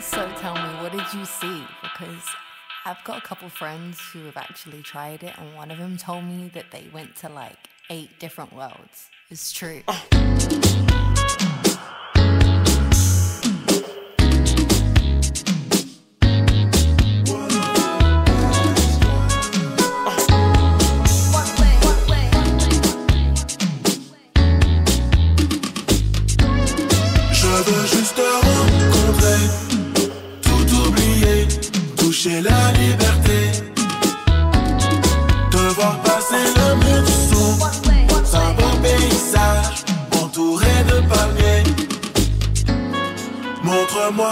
So tell me, what did you see? Because I've got a couple friends who have actually tried it, and one of them told me that they went to like eight different worlds. It's true. Oh.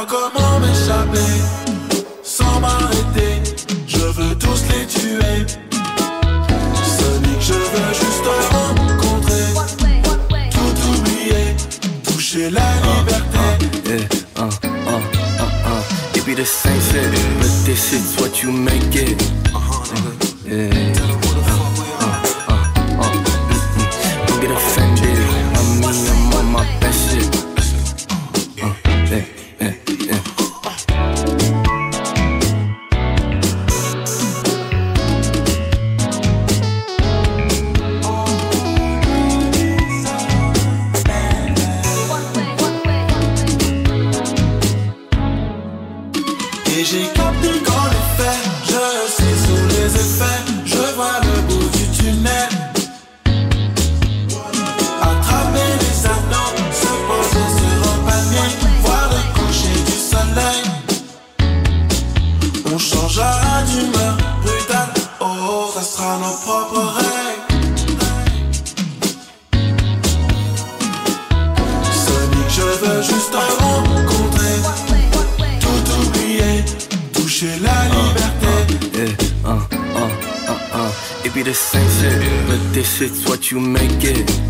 como It's what you make it.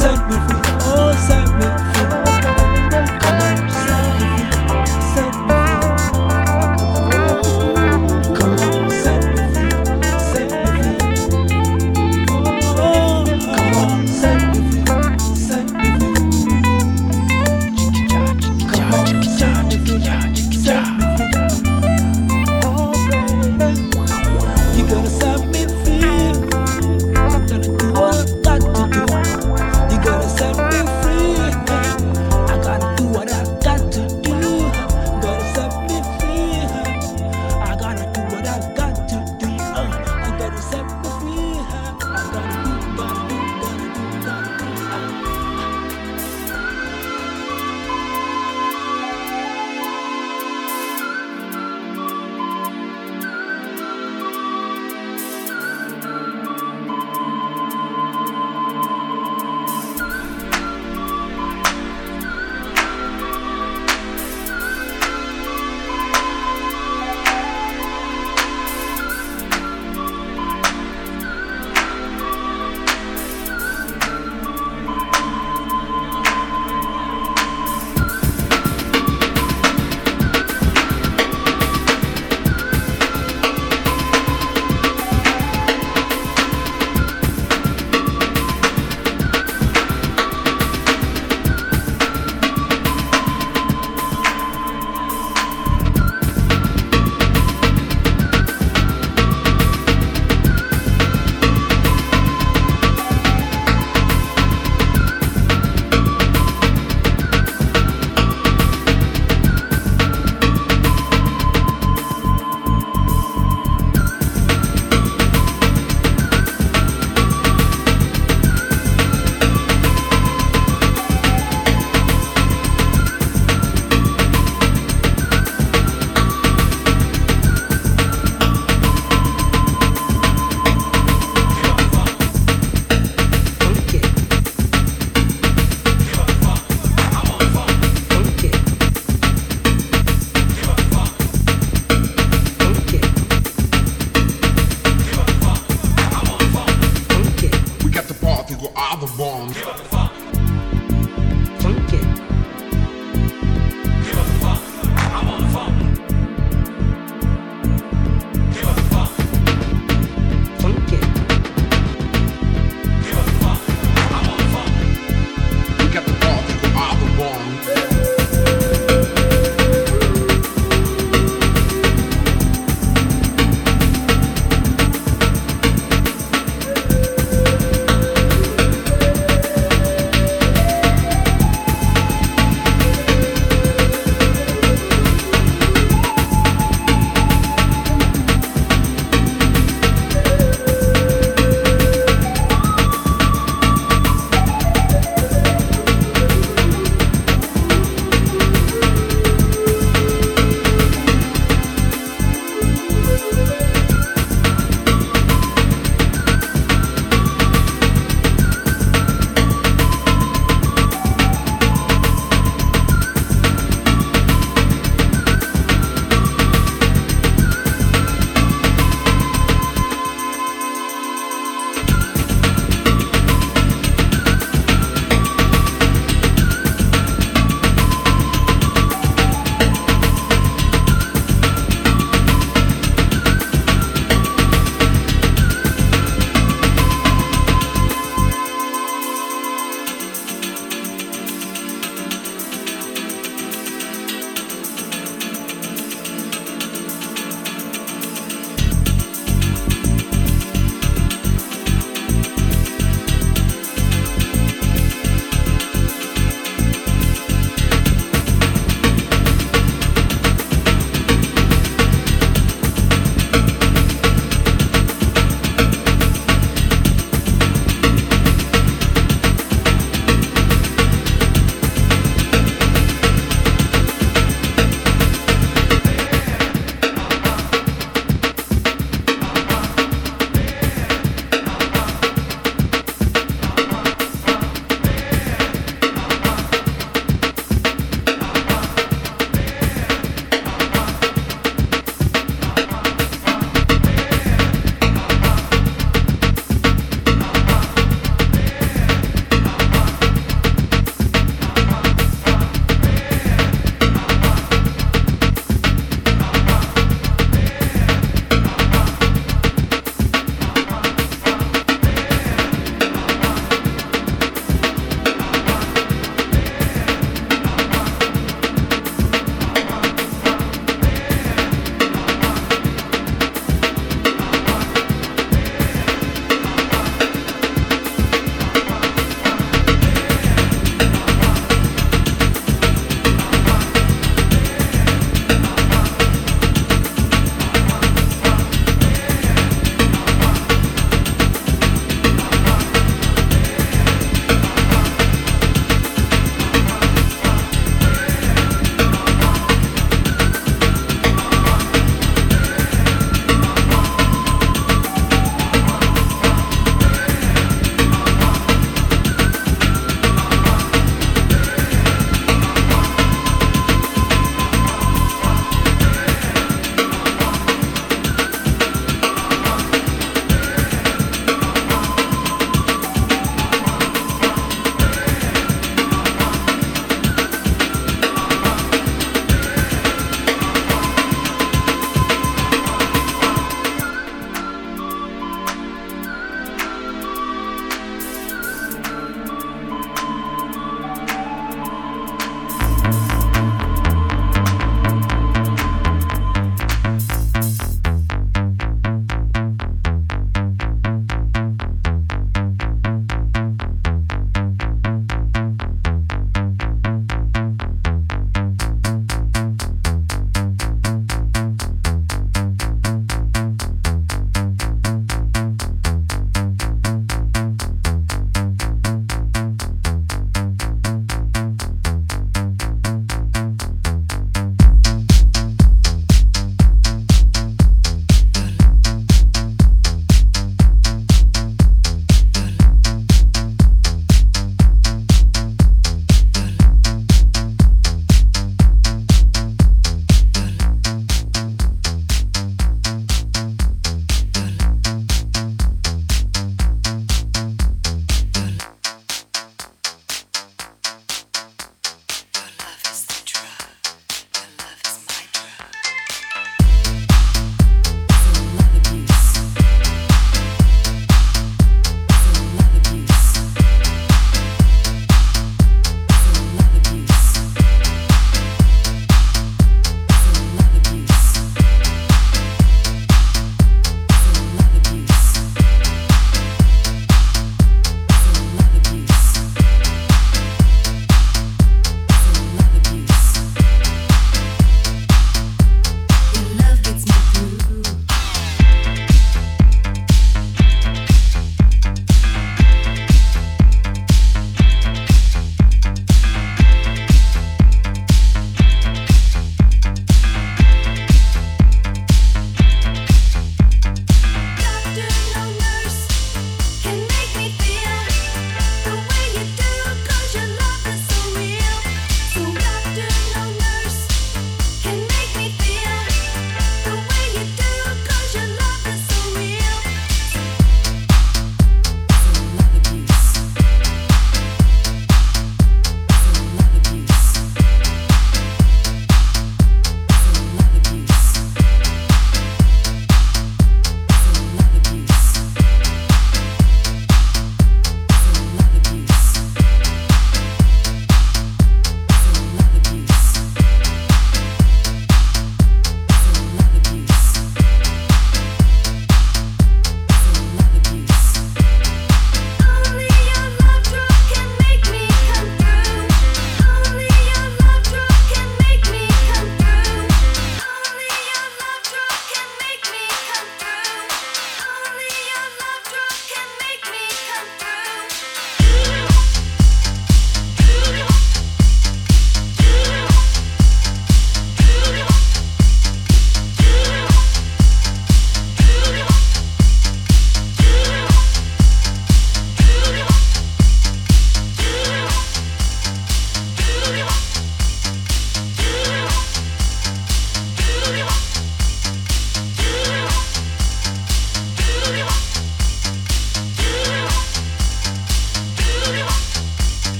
send me